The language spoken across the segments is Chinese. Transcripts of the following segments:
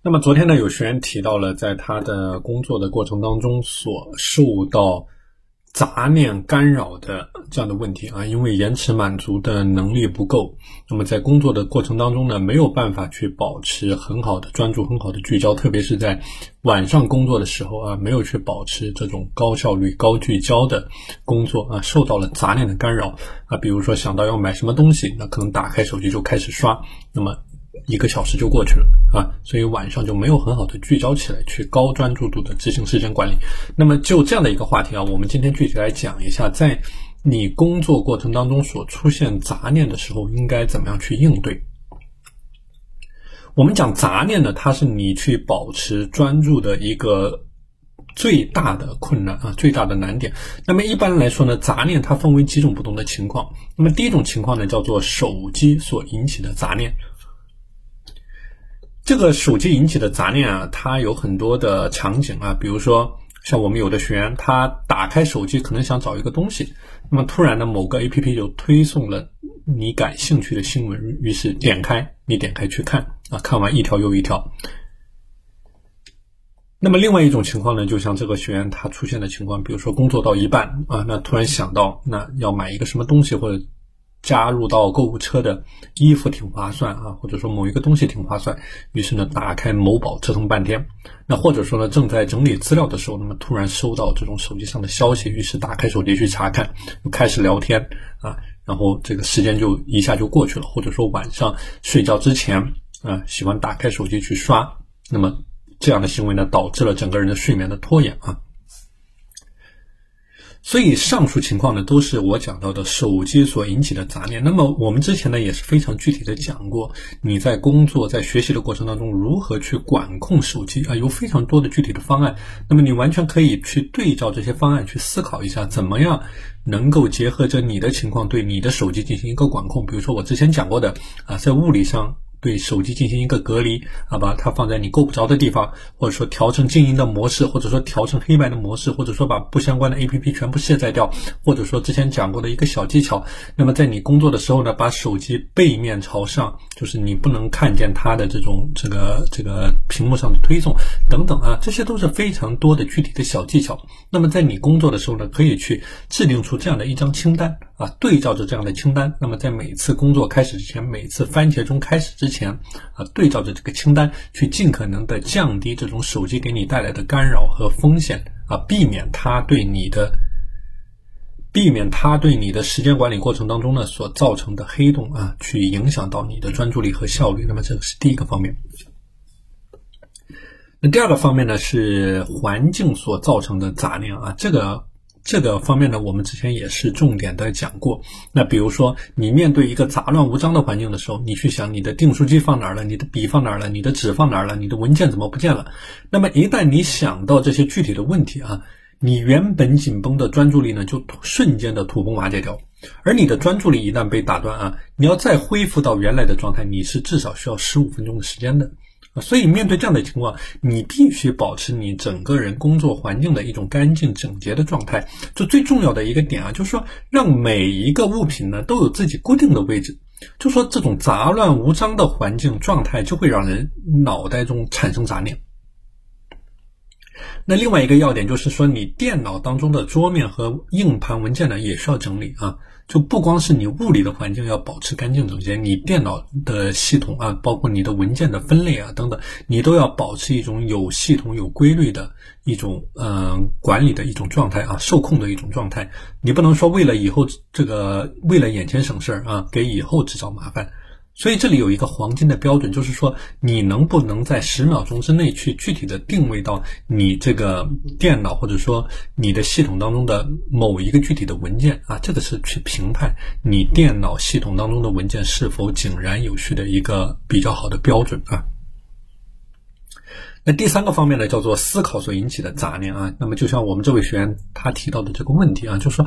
那么昨天呢，有学员提到了在他的工作的过程当中所受到杂念干扰的这样的问题啊，因为延迟满足的能力不够，那么在工作的过程当中呢，没有办法去保持很好的专注、很好的聚焦，特别是在晚上工作的时候啊，没有去保持这种高效率、高聚焦的工作啊，受到了杂念的干扰啊，比如说想到要买什么东西，那可能打开手机就开始刷，那么。一个小时就过去了啊，所以晚上就没有很好的聚焦起来，去高专注度的执行时间管理。那么就这样的一个话题啊，我们今天具体来讲一下，在你工作过程当中所出现杂念的时候，应该怎么样去应对？我们讲杂念呢，它是你去保持专注的一个最大的困难啊，最大的难点。那么一般来说呢，杂念它分为几种不同的情况。那么第一种情况呢，叫做手机所引起的杂念。这个手机引起的杂念啊，它有很多的场景啊，比如说像我们有的学员，他打开手机可能想找一个东西，那么突然呢，某个 A P P 就推送了你感兴趣的新闻，于是点开，你点开去看啊，看完一条又一条。那么另外一种情况呢，就像这个学员他出现的情况，比如说工作到一半啊，那突然想到那要买一个什么东西或者。加入到购物车的衣服挺划算啊，或者说某一个东西挺划算，于是呢打开某宝折腾半天。那或者说呢正在整理资料的时候，那么突然收到这种手机上的消息，于是打开手机去查看，开始聊天啊，然后这个时间就一下就过去了。或者说晚上睡觉之前啊，喜欢打开手机去刷，那么这样的行为呢导致了整个人的睡眠的拖延啊。所以上述情况呢，都是我讲到的手机所引起的杂念。那么我们之前呢也是非常具体的讲过，你在工作、在学习的过程当中，如何去管控手机啊？有非常多的具体的方案。那么你完全可以去对照这些方案去思考一下，怎么样能够结合着你的情况，对你的手机进行一个管控。比如说我之前讲过的啊，在物理上。对手机进行一个隔离啊，把它放在你够不着的地方，或者说调成静音的模式，或者说调成黑白的模式，或者说把不相关的 APP 全部卸载掉，或者说之前讲过的一个小技巧，那么在你工作的时候呢，把手机背面朝上，就是你不能看见它的这种这个这个屏幕上的推送等等啊，这些都是非常多的具体的小技巧。那么在你工作的时候呢，可以去制定出这样的一张清单啊，对照着这样的清单，那么在每次工作开始之前，每次番茄钟开始之前啊，对照着这个清单去尽可能的降低这种手机给你带来的干扰和风险啊，避免它对你的，避免它对你的时间管理过程当中呢所造成的黑洞啊，去影响到你的专注力和效率。那么这个是第一个方面。那第二个方面呢是环境所造成的杂念啊，这个。这个方面呢，我们之前也是重点的讲过。那比如说，你面对一个杂乱无章的环境的时候，你去想你的订书机放哪儿了，你的笔放哪儿了，你的纸放哪儿了，你的文件怎么不见了？那么一旦你想到这些具体的问题啊，你原本紧绷的专注力呢，就瞬间的土崩瓦解掉。而你的专注力一旦被打断啊，你要再恢复到原来的状态，你是至少需要十五分钟的时间的。所以，面对这样的情况，你必须保持你整个人工作环境的一种干净整洁的状态。就最重要的一个点啊，就是说，让每一个物品呢都有自己固定的位置。就说这种杂乱无章的环境状态，就会让人脑袋中产生杂念。那另外一个要点就是说，你电脑当中的桌面和硬盘文件呢，也需要整理啊。就不光是你物理的环境要保持干净整洁，你电脑的系统啊，包括你的文件的分类啊等等，你都要保持一种有系统、有规律的一种嗯管理的一种状态啊，受控的一种状态。你不能说为了以后这个为了眼前省事儿啊，给以后制造麻烦。所以这里有一个黄金的标准，就是说你能不能在十秒钟之内去具体的定位到你这个电脑或者说你的系统当中的某一个具体的文件啊，这个是去评判你电脑系统当中的文件是否井然有序的一个比较好的标准啊。那第三个方面呢，叫做思考所引起的杂念啊。那么就像我们这位学员他提到的这个问题啊，就是说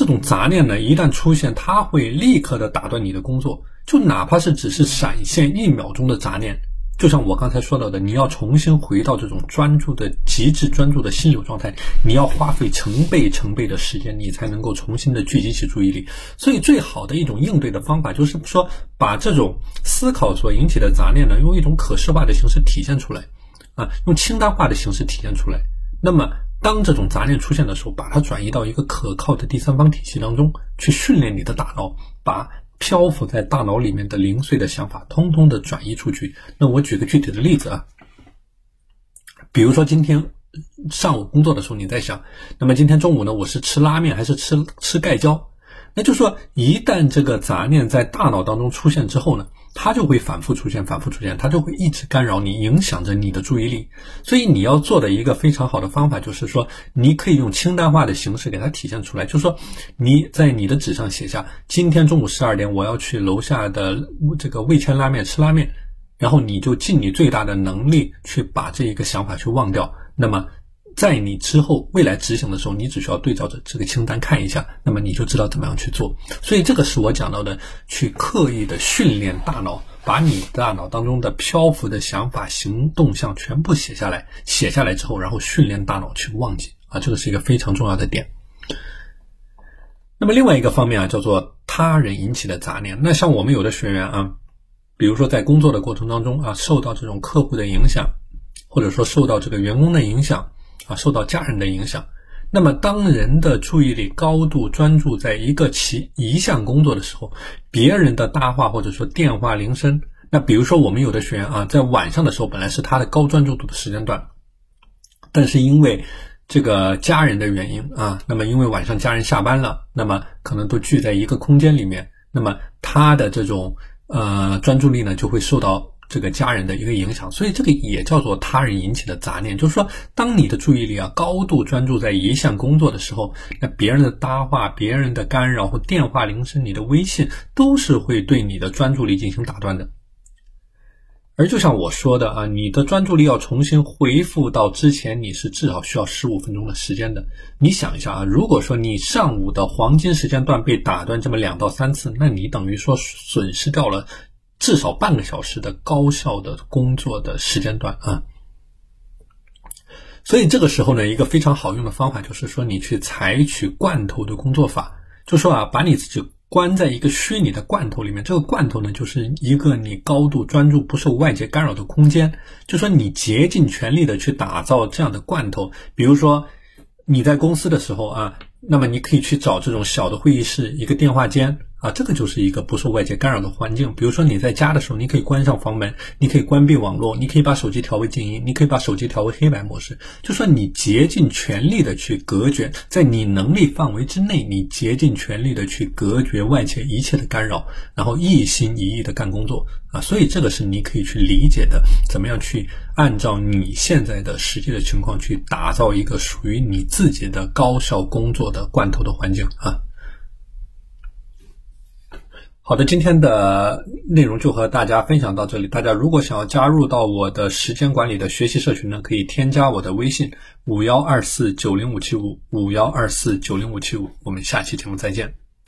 这种杂念呢，一旦出现，它会立刻的打断你的工作。就哪怕是只是闪现一秒钟的杂念，就像我刚才说到的，你要重新回到这种专注的极致专注的心流状态，你要花费成倍成倍的时间，你才能够重新的聚集起注意力。所以，最好的一种应对的方法，就是说把这种思考所引起的杂念呢，用一种可视化的形式体现出来，啊，用清单化的形式体现出来。那么，当这种杂念出现的时候，把它转移到一个可靠的第三方体系当中去训练你的大脑，把。漂浮在大脑里面的零碎的想法，通通的转移出去。那我举个具体的例子啊，比如说今天上午工作的时候，你在想，那么今天中午呢，我是吃拉面还是吃吃盖浇？那就说，一旦这个杂念在大脑当中出现之后呢？它就会反复出现，反复出现，它就会一直干扰你，影响着你的注意力。所以你要做的一个非常好的方法，就是说，你可以用清单化的形式给它体现出来。就是说，你在你的纸上写下，今天中午十二点我要去楼下的这个味千拉面吃拉面，然后你就尽你最大的能力去把这一个想法去忘掉。那么。在你之后未来执行的时候，你只需要对照着这个清单看一下，那么你就知道怎么样去做。所以这个是我讲到的，去刻意的训练大脑，把你大脑当中的漂浮的想法、行动项全部写下来。写下来之后，然后训练大脑去忘记啊，这个是一个非常重要的点。那么另外一个方面啊，叫做他人引起的杂念。那像我们有的学员啊，比如说在工作的过程当中啊，受到这种客户的影响，或者说受到这个员工的影响。啊，受到家人的影响，那么当人的注意力高度专注在一个其一项工作的时候，别人的搭话或者说电话铃声，那比如说我们有的学员啊，在晚上的时候本来是他的高专注度的时间段，但是因为这个家人的原因啊，那么因为晚上家人下班了，那么可能都聚在一个空间里面，那么他的这种呃专注力呢就会受到。这个家人的一个影响，所以这个也叫做他人引起的杂念。就是说，当你的注意力啊高度专注在一项工作的时候，那别人的搭话、别人的干扰或电话铃声、你的微信，都是会对你的专注力进行打断的。而就像我说的啊，你的专注力要重新恢复到之前，你是至少需要十五分钟的时间的。你想一下啊，如果说你上午的黄金时间段被打断这么两到三次，那你等于说损失掉了。至少半个小时的高效的工作的时间段啊，所以这个时候呢，一个非常好用的方法就是说，你去采取罐头的工作法，就说啊，把你自己关在一个虚拟的罐头里面，这个罐头呢，就是一个你高度专注、不受外界干扰的空间，就说你竭尽全力的去打造这样的罐头，比如说你在公司的时候啊，那么你可以去找这种小的会议室，一个电话间。啊，这个就是一个不受外界干扰的环境。比如说你在家的时候，你可以关上房门，你可以关闭网络，你可以把手机调为静音，你可以把手机调为黑白模式。就说你竭尽全力的去隔绝，在你能力范围之内，你竭尽全力的去隔绝外界一切的干扰，然后一心一意的干工作啊。所以这个是你可以去理解的，怎么样去按照你现在的实际的情况去打造一个属于你自己的高效工作的罐头的环境啊。好的，今天的内容就和大家分享到这里。大家如果想要加入到我的时间管理的学习社群呢，可以添加我的微信五幺二四九零五七五五幺二四九零五七五。我们下期节目再见。